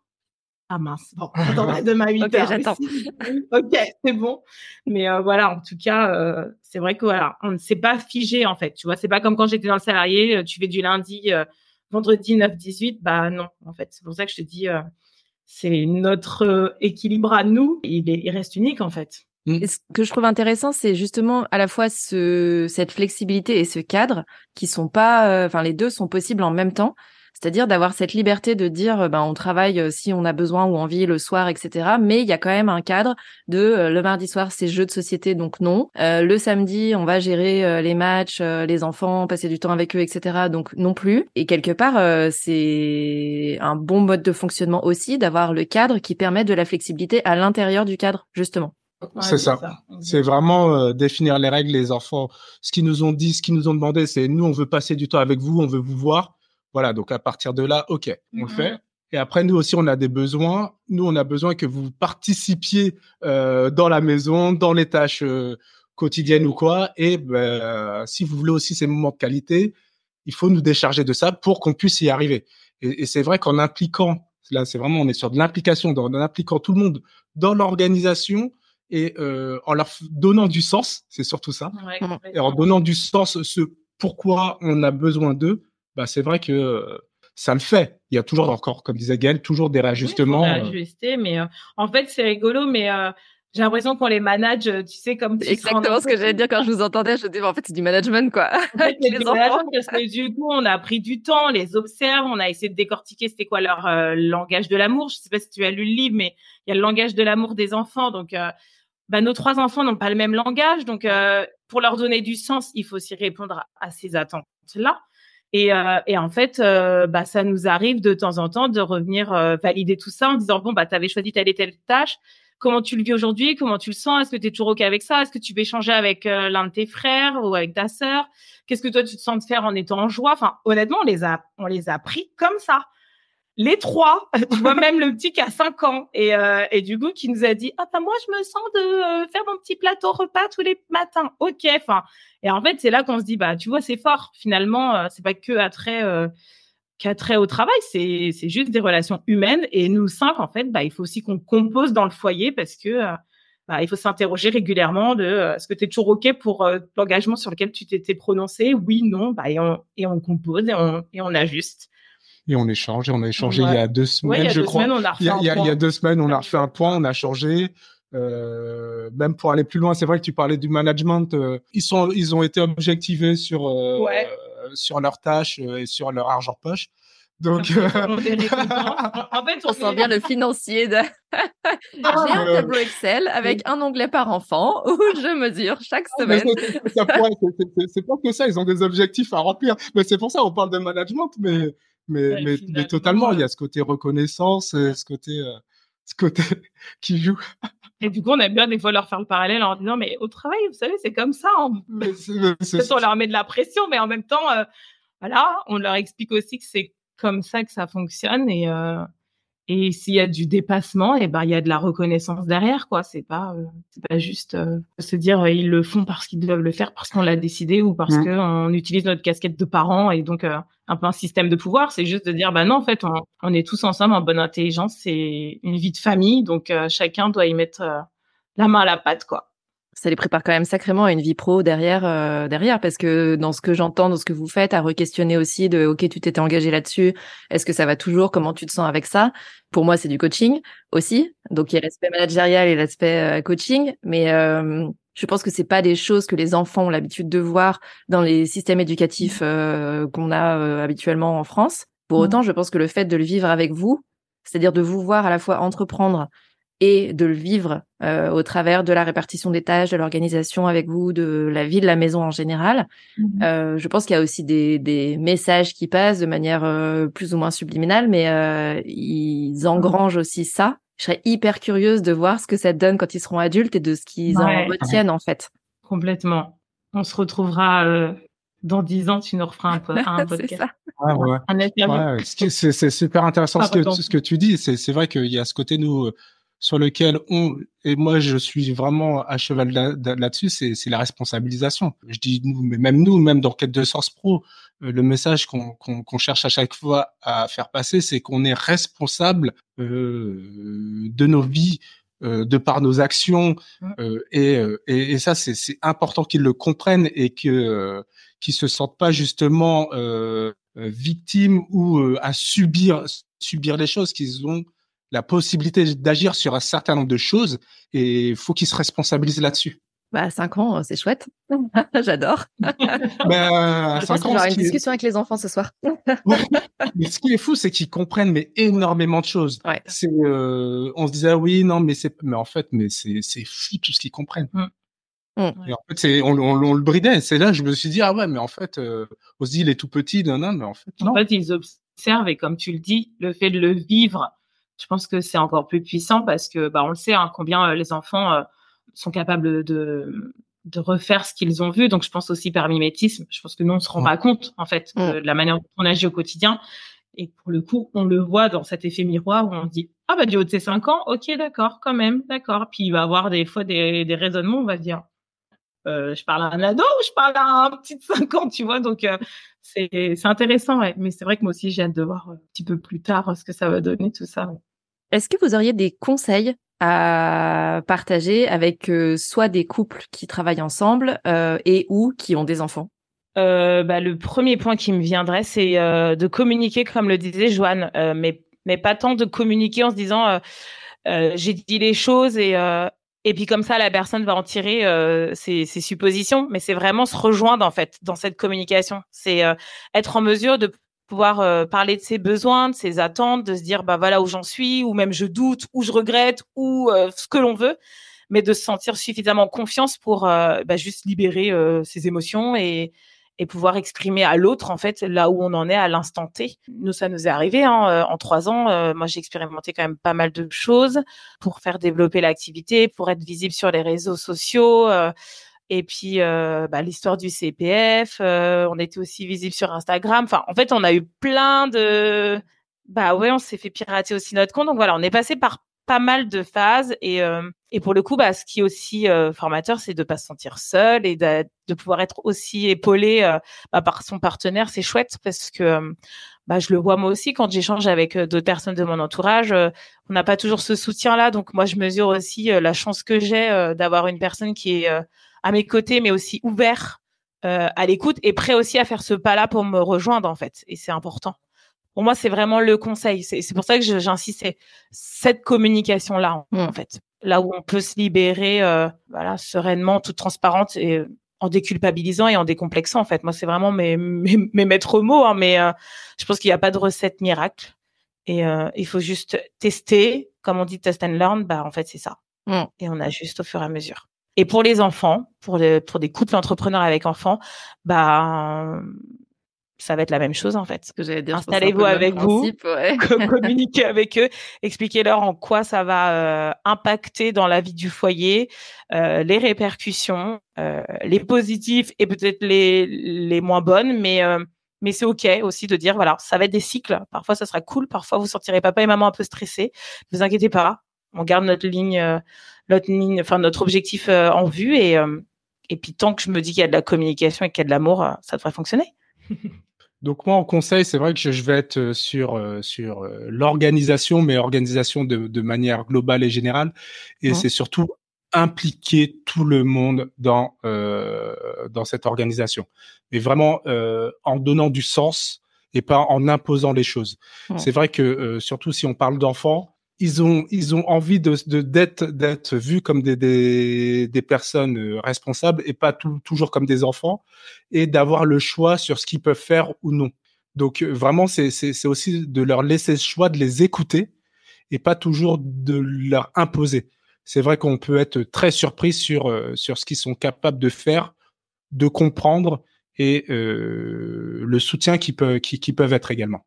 Ah mince, bon, attends, demain à 8 okay, J'attends. ok, c'est bon. Mais euh, voilà, en tout cas, c'est vrai que voilà, on ne s'est pas figé en fait. Tu vois, c'est pas comme quand j'étais dans le salarié, tu fais du lundi vendredi 9-18, bah non, en fait. C'est pour ça que je te dis, euh, c'est notre euh, équilibre à nous, il, il reste unique, en fait. Mm. ce que je trouve intéressant, c'est justement à la fois ce, cette flexibilité et ce cadre qui sont pas, euh, enfin les deux sont possibles en même temps. C'est-à-dire d'avoir cette liberté de dire, ben on travaille si on a besoin ou envie le soir, etc. Mais il y a quand même un cadre de le mardi soir c'est jeux de société, donc non. le samedi on va gérer les matchs, les enfants, passer du temps avec eux, etc. Donc non plus. Et quelque part c'est un bon mode de fonctionnement aussi d'avoir le cadre qui permet de la flexibilité à l'intérieur du cadre justement c'est ça. C'est vraiment euh, définir les règles, les enfants. Ce qu'ils nous ont dit, ce qu'ils nous ont demandé, c'est nous, on veut passer du temps avec vous, on veut vous voir. Voilà. Donc à partir de là, ok, on le fait. Et après, nous aussi, on a des besoins. Nous, on a besoin que vous participiez euh, dans la maison, dans les tâches euh, quotidiennes ou quoi. Et ben, si vous voulez aussi ces moments de qualité, il faut nous décharger de ça pour qu'on puisse y arriver. Et, et c'est vrai qu'en impliquant, là, c'est vraiment, on est sur de l'implication, en impliquant tout le monde dans l'organisation, et euh, en leur donnant du sens, c'est surtout ça, et en donnant du sens ce pourquoi on a besoin d'eux, bah c'est vrai que euh, ça le fait. Il y a toujours encore, comme disait Gaël, toujours des réajustements. Oui, euh. mais en fait c'est rigolo, mais j'ai l'impression qu'on les manage, tu sais, comme tu Exactement ce que j'allais dire quand je vous entendais. Je dis, en fait, c'est du management, quoi. En fait, les du management parce que du coup, on a pris du temps, on les observe, on a essayé de décortiquer c'était quoi leur langage de l'amour. Je sais pas si tu as lu le livre, mais il y a le langage de l'amour des enfants. Donc, bah, nos trois enfants n'ont pas le même langage, donc euh, pour leur donner du sens, il faut aussi répondre à, ces attentes-là. Et, euh, et, en fait, euh, bah, ça nous arrive de temps en temps de revenir valider tout ça en disant bon bah avais choisi telle et telle tâche, comment tu le vis aujourd'hui, comment tu le sens, est-ce que tu es toujours ok avec ça, est-ce que tu veux échanger avec l'un de tes frères ou avec ta sœur, qu'est-ce que toi tu te sens de faire en étant en joie? Enfin, honnêtement, on les a on les a pris comme ça les trois, tu vois même le petit qui a cinq ans. Et, euh, et du coup qui nous a dit ah bah moi je me sens de euh, faire mon petit plateau repas tous les matins. Ok enfin. Et en fait c'est là qu'on se dit bah tu vois c'est fort. Finalement euh, c'est pas que attrait euh, qu'attrait au travail. C'est c'est juste des relations humaines. Et nous cinq en fait bah il faut aussi qu'on compose dans le foyer parce que bah, il faut s'interroger régulièrement de est-ce que tu es toujours ok pour l'engagement sur lequel tu t'étais prononcé? Oui non. Bah et on et on compose et on et on ajuste et on échange. Et on a échangé il y a deux semaines, je crois. il, y a, il, y a, deux semaines, on a refait un point, on a changé. Euh, même pour aller plus loin, c'est vrai que tu parlais du management. Euh, ils sont, ils ont été objectivés sur euh, sur leurs tâches euh, et sur leur argent poche. Donc, en fait, on, sent bien le financier. De... J'ai un tableau Excel avec un onglet par enfant où je mesure chaque semaine. C'est pas que ça, ils ont des objectifs à remplir. Mais c'est pour ça on parle de management, mais mais, mais, mais, totalement, il y a ce côté reconnaissance, ce côté, euh, ce côté qui joue. Et du coup, on aime bien des fois leur faire le parallèle en disant, mais au travail, vous savez, c'est comme ça. On... on leur met de la pression, mais en même temps, euh, voilà, on leur explique aussi que c'est comme ça que ça fonctionne et, euh, et s'il y a du dépassement, et eh ben il y a de la reconnaissance derrière, quoi. C'est pas, euh, c'est pas juste euh, se dire euh, ils le font parce qu'ils doivent le faire parce qu'on l'a décidé ou parce qu'on utilise notre casquette de parents et donc un peu un système de pouvoir. C'est juste de dire bah non, en fait, on, on est tous ensemble en bonne intelligence. C'est une vie de famille, donc chacun doit y mettre la main à la pâte, quoi ça les prépare quand même sacrément à une vie pro derrière, euh, derrière, parce que dans ce que j'entends, dans ce que vous faites, à re-questionner aussi de, ok, tu t'étais engagé là-dessus, est-ce que ça va toujours, comment tu te sens avec ça? Pour moi, c'est du coaching aussi, donc il y a l'aspect managérial et l'aspect euh, coaching, mais euh, je pense que c'est pas des choses que les enfants ont l'habitude de voir dans les systèmes éducatifs qu'on a habituellement en France. Pour mmh. autant, je pense que le fait de le vivre avec vous, c'est-à-dire de vous voir à la fois entreprendre et de le vivre euh, au travers de la répartition des tâches, de l'organisation avec vous, de la vie de la maison en général. Mhm. Euh, je pense qu'il y a aussi des, des, messages qui passent de manière euh, plus ou moins subliminale, mais euh, ils engrangent aussi ça. Je serais hyper curieuse de voir ce que ça donne quand ils seront adultes et de ce qu'ils en retiennent en fait. Complètement. On se retrouvera euh, dans dix ans, tu nous referas un, un podcast. c'est ouais. C'est super intéressant ce que, ce que tu dis. C'est vrai qu'il y a ce côté, nous, sur lequel on et moi je suis vraiment à cheval là-dessus, c'est la responsabilisation. Je dis nous, mais même nous, même dans Quête de Source Pro, euh, le message qu'on qu'on cherche à chaque fois à faire passer, c'est qu'on est responsable euh, de nos vies, euh, de par nos actions, mmh. euh, et, euh, et, et, ça c'est important qu'ils le comprennent et que euh, qu'ils se sentent pas justement victimes ou à subir subir les choses qu'ils ont la possibilité d'agir sur un certain nombre de choses et il faut qu'ils se responsabilisent là-dessus. Bah, 5 ans, c'est chouette. J'adore. Ben, Je j'aurai une discussion avec les enfants ce soir. mais ce qui est fou, c'est qu'ils comprennent mais énormément de choses. Ouais. C'est, euh, on se disait ah oui, non, mais c'est, mais en fait, mais c'est, c'est fou tout ce qu'ils comprennent. Mm. Mm. Et en fait, c'est, on, on, on le bridait. C'est là, que je me suis dit ah ouais, mais en fait, euh, on se dit il est tout petit, non, non, mais en fait non. En fait, ils observent et comme tu le dis, le fait de le vivre, je pense que c'est encore plus puissant parce que bah on le sait hein, combien euh, les enfants euh, sont capables de de refaire ce qu'ils ont vu. Donc je pense aussi par mimétisme. Je pense que nous on se rend Ouais. pas compte en fait Mm. de la manière dont on agit au quotidien. Et pour le coup, on le voit dans cet effet miroir où on se dit ah bah du haut de ses cinq ans, ok d'accord quand même d'accord. Puis il va avoir des fois des, des raisonnements, on va dire euh, je parle à un ado ou je parle à un petit de 5 ans, tu vois. Donc, euh, c'est intéressant, ouais. Mais c'est vrai que moi aussi, j'ai hâte de voir un petit peu plus tard ce que ça va donner, tout ça. ouais. Est-ce que vous auriez des conseils à partager avec euh, soit des couples qui travaillent ensemble euh, et ou qui ont des enfants? Euh, bah, le premier point qui me viendrait, c'est euh, de communiquer, comme le disait Joanne, euh, mais, mais pas tant de communiquer en se disant j'ai dit les choses et, et puis comme ça, la personne va en tirer ses, suppositions, mais c'est vraiment se rejoindre en fait dans cette communication. C'est être en mesure de pouvoir euh, parler de ses besoins, de ses attentes, de se dire bah voilà où j'en suis, ou même je doute, ou je regrette, ou euh, ce que l'on veut, mais de se sentir suffisamment confiance pour euh, bah, juste libérer ses émotions et, et pouvoir exprimer à l'autre en fait là où on en est à l'instant T. Nous, ça nous est arrivé hein, en trois ans. moi, j'ai expérimenté quand même pas mal de choses pour faire développer l'activité, pour être visible sur les réseaux sociaux. Et puis bah, l'histoire du CPF, on était aussi visible sur Instagram. Enfin, en fait, on a eu plein de bah ouais, on s'est fait pirater aussi notre compte. Donc voilà, on est passé par pas mal de phases et euh, et pour le coup, bah ce qui est aussi euh, formateur, c'est de pas se sentir seul et de, de pouvoir être aussi épaulé euh, bah, par son partenaire. C'est chouette parce que bah je le vois moi aussi quand j'échange avec d'autres personnes de mon entourage. on n'a pas toujours ce soutien-là, donc moi je mesure aussi la chance que j'ai d'avoir une personne qui est à mes côtés, mais aussi ouvert euh, à l'écoute et prêt aussi à faire ce pas-là pour me rejoindre en fait. Et c'est important. Pour moi, c'est vraiment le conseil. C'est c'est pour ça que je- j'insistais cette communication-là en, Mm. en fait, là où on peut se libérer, euh, voilà, sereinement, toute transparente et en déculpabilisant et en décomplexant en fait. Moi, c'est vraiment mes, mes, mes maîtres mots, hein, mais euh, je pense qu'il n'y a pas de recette miracle et euh, il faut juste tester, comme on dit test and learn. Bah en fait, c'est ça. Mm. Et on ajuste au fur et à mesure. Et pour les enfants, pour les, pour des couples entrepreneurs avec enfants, bah ça va être la même chose en fait. Installez-vous le avec vous. principe, ouais. Co- communiquer avec eux, expliquez-leur en quoi ça va euh, impacter dans la vie du foyer, euh, les répercussions, euh, les positifs et peut-être les les moins bonnes, mais euh, mais c'est ok aussi de dire voilà, ça va être des cycles. Parfois ça sera cool, parfois vous sentirez papa et maman un peu stressés. Ne vous inquiétez pas, on garde notre ligne, euh, notre enfin notre objectif euh, en vue et euh, et puis tant que je me dis qu'il y a de la communication et qu'il y a de l'amour, euh, ça devrait fonctionner. Donc moi en conseil, c'est vrai que je, vais être sur sur l'organisation, mais organisation de, de manière globale et générale, et Mhm. c'est surtout impliquer tout le monde dans euh, dans cette organisation, mais vraiment euh, en donnant du sens et pas en imposant les choses. Mhm. C'est vrai que euh, surtout si on parle d'enfants, ils ont ils ont envie de de- d'être d'être vus comme des des, des personnes euh, responsables et pas tout- toujours comme des enfants et d'avoir le choix sur ce qu'ils peuvent faire ou non. Donc euh, vraiment, c'est c'est c'est aussi de leur laisser le choix, de les écouter et pas toujours de leur imposer. C'est vrai qu'on peut être très surpris sur euh, sur ce qu'ils sont capables de faire, de comprendre et euh, le soutien qu'ils peuvent qui, qui peuvent être également.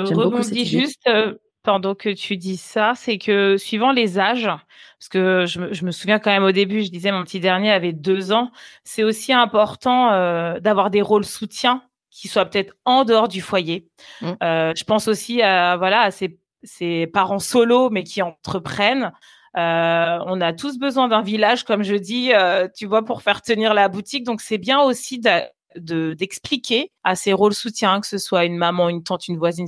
Et je rebondis juste euh, pendant que tu dis ça, c'est que suivant les âges, parce que je, me- je me souviens quand même au début, je disais mon petit dernier avait deux ans, c'est aussi important euh, d'avoir des rôles soutiens qui soient peut-être en dehors du foyer. Mm. Euh, je pense aussi à voilà à ces, ces parents solos mais qui entreprennent. Euh, on a tous besoin d'un village, comme je dis, tu vois, pour faire tenir la boutique. Donc c'est bien aussi de d'expliquer à ces rôles soutiens, que ce soit une maman, une tante, une voisine,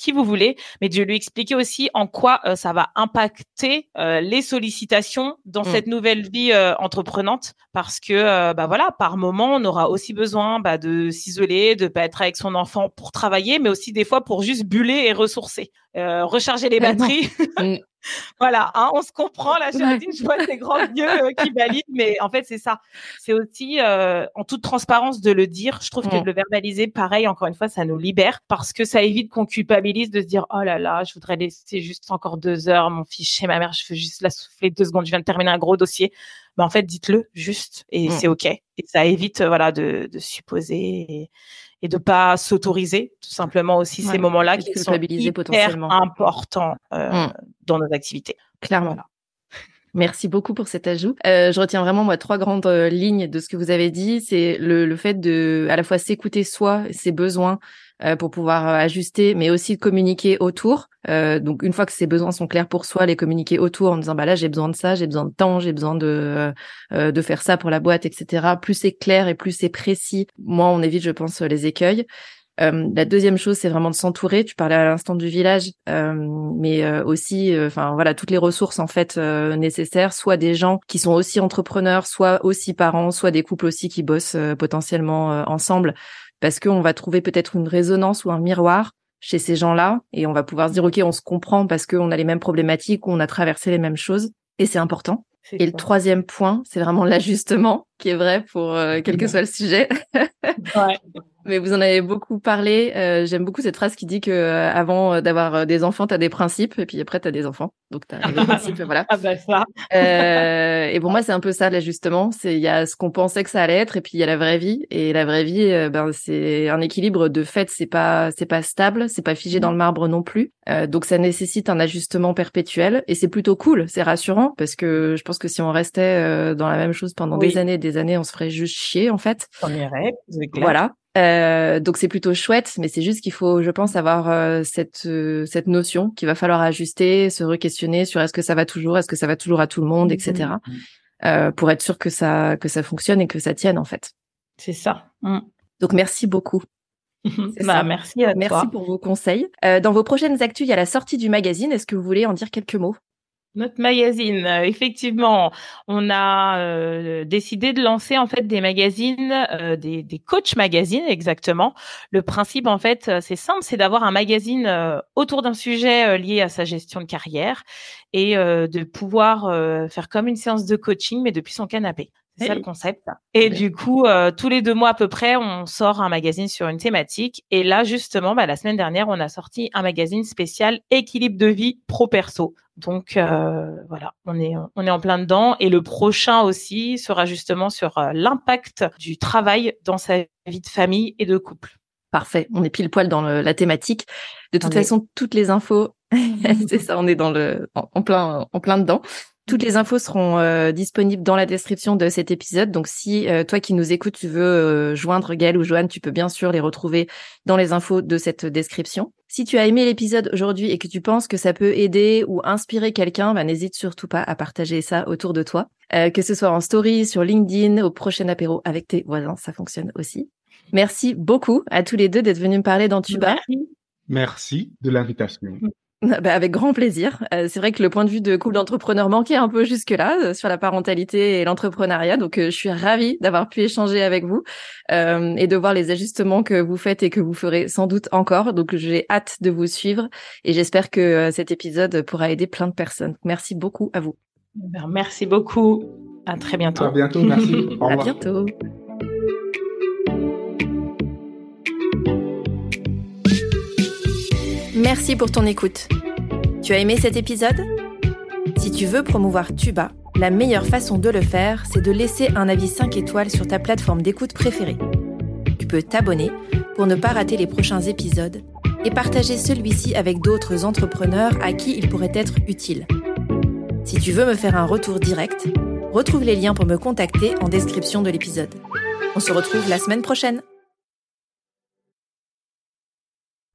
qui vous voulez, mais de lui expliquer aussi en quoi euh, ça va impacter euh, les sollicitations dans Mm. cette nouvelle vie euh, entreprenante, parce que euh, bah voilà, par moment, on aura aussi besoin bah, de s'isoler, de pas être avec son enfant pour travailler, mais aussi des fois pour juste buller et ressourcer, Euh, recharger les batteries. Voilà, hein, on se comprend. La Géraldine, je vois tes grands yeux euh, qui valident, mais en fait, c'est ça. C'est aussi, euh, en toute transparence, de le dire. Je trouve que de le verbaliser, pareil, encore une fois, ça nous libère parce que ça évite qu'on culpabilise de se dire, oh là là, je voudrais laisser juste encore deux heures mon fils chez ma mère, je veux juste la souffler deux secondes, je viens de terminer un gros dossier. Mais en fait, dites-le juste et mm. c'est OK. Et ça évite, voilà, de, de supposer. Et, et de pas s'autoriser tout simplement aussi ces moments-là qui sont hyper potentiellement. importants euh, mmh. dans nos activités. Clairement. Merci beaucoup pour cet ajout. Euh, je retiens vraiment moi trois grandes euh, lignes de ce que vous avez dit. C'est le, le fait de à la fois s'écouter soi, ses besoins, euh, pour pouvoir euh, ajuster, mais aussi communiquer autour. Euh, donc une fois que ces besoins sont clairs pour soi, les communiquer autour en disant bah là j'ai besoin de ça, j'ai besoin de temps, j'ai besoin de de faire ça pour la boîte, etc. Plus c'est clair et plus c'est précis, moins on évite, je pense, les écueils. la deuxième chose, c'est vraiment de s'entourer. Tu parlais à l'instant du village, mais aussi, enfin voilà, toutes les ressources en fait nécessaires, soit des gens qui sont aussi entrepreneurs, soit aussi parents, soit des couples aussi qui bossent potentiellement ensemble parce qu'on va trouver peut-être une résonance ou un miroir chez ces gens-là et on va pouvoir se dire ok on se comprend parce qu'on a les mêmes problématiques ou on a traversé les mêmes choses et c'est important. Et le troisième point, c'est vraiment l'ajustement qui est vrai pour euh, quel que soit le sujet. ouais. Mais vous en avez beaucoup parlé. Euh, J'aime beaucoup cette phrase qui dit que euh, avant euh, d'avoir euh, des enfants, tu as des principes, et puis après, tu as des enfants. Donc, tu as des principes, voilà. Ah bah ça. Euh, et pour moi, c'est un peu ça, l'ajustement. C'est Il y a ce qu'on pensait que ça allait être, et puis il y a la vraie vie. Et la vraie vie, ben, c'est un équilibre de fait, c'est pas c'est pas stable, c'est pas figé dans le marbre non plus. donc, ça nécessite un ajustement perpétuel. Et c'est plutôt cool, c'est rassurant, parce que je pense que si on restait dans la même chose pendant des années et des années, on se ferait juste chier, en fait. On irait, Voilà. Euh, donc c'est plutôt chouette, mais c'est juste qu'il faut, je pense, avoir euh, cette euh, cette notion qu'il va falloir ajuster, se re-questionner sur est-ce que ça va toujours, est-ce que ça va toujours à tout le monde, etc. Mmh. Euh, pour être sûr que ça que ça fonctionne et que ça tienne en fait. C'est ça. Mmh. Donc merci beaucoup. bah, merci à Merci pour vos conseils. dans vos prochaines actus, il y a la sortie du magazine. Est-ce que vous voulez en dire quelques mots? Notre magazine, euh, effectivement, on a euh, décidé de lancer en fait des magazines, euh, des, des coach magazines exactement. Le principe en fait, c'est simple, c'est d'avoir un magazine autour d'un sujet lié à sa gestion de carrière et de pouvoir faire comme une séance de coaching mais depuis son canapé. C'est ça le concept. Et du coup, tous les deux mois à peu près, on sort un magazine sur une thématique. Et là, justement, bah, la semaine dernière, on a sorti un magazine spécial équilibre de vie pro-perso. Donc euh, voilà, on est on est en plein dedans et le prochain aussi sera justement sur euh, l'impact du travail dans sa vie de famille et de couple. Parfait, on est pile poil dans la thématique. De toute façon, toutes les infos, c'est ça, on est dans le en, plein en plein dedans. Toutes les infos seront euh, disponibles dans la description de cet épisode. Donc, si toi qui nous écoutes, tu veux joindre Gaël ou Joanne, tu peux bien sûr les retrouver dans les infos de cette description. Si tu as aimé l'épisode aujourd'hui et que tu penses que ça peut aider ou inspirer quelqu'un, bah, n'hésite surtout pas à partager ça autour de toi. Euh, que ce soit en story, sur LinkedIn, au prochain apéro avec tes voisins, ça fonctionne aussi. Merci beaucoup à tous les deux d'être venus me parler d'Antuba. Merci de l'invitation. Bah, avec grand plaisir. Euh, c'est vrai que le point de vue de couple d'entrepreneurs manquait un peu jusque-là euh, sur la parentalité et l'entrepreneuriat. Donc, euh, je suis ravie d'avoir pu échanger avec vous et de voir les ajustements que vous faites et que vous ferez sans doute encore. Donc, j'ai hâte de vous suivre et j'espère que cet épisode pourra aider plein de personnes. Merci beaucoup à vous. Ben, merci beaucoup. À très bientôt. À bientôt. Merci. Au revoir. À bientôt. Merci pour ton écoute. Tu as aimé cet épisode? Si tu veux promouvoir Tuba, la meilleure façon de le faire, c'est de laisser un avis 5 étoiles sur ta plateforme d'écoute préférée. Tu peux t'abonner pour ne pas rater les prochains épisodes et partager celui-ci avec d'autres entrepreneurs à qui il pourrait être utile. Si tu veux me faire un retour direct, retrouve les liens pour me contacter en description de l'épisode. On se retrouve la semaine prochaine.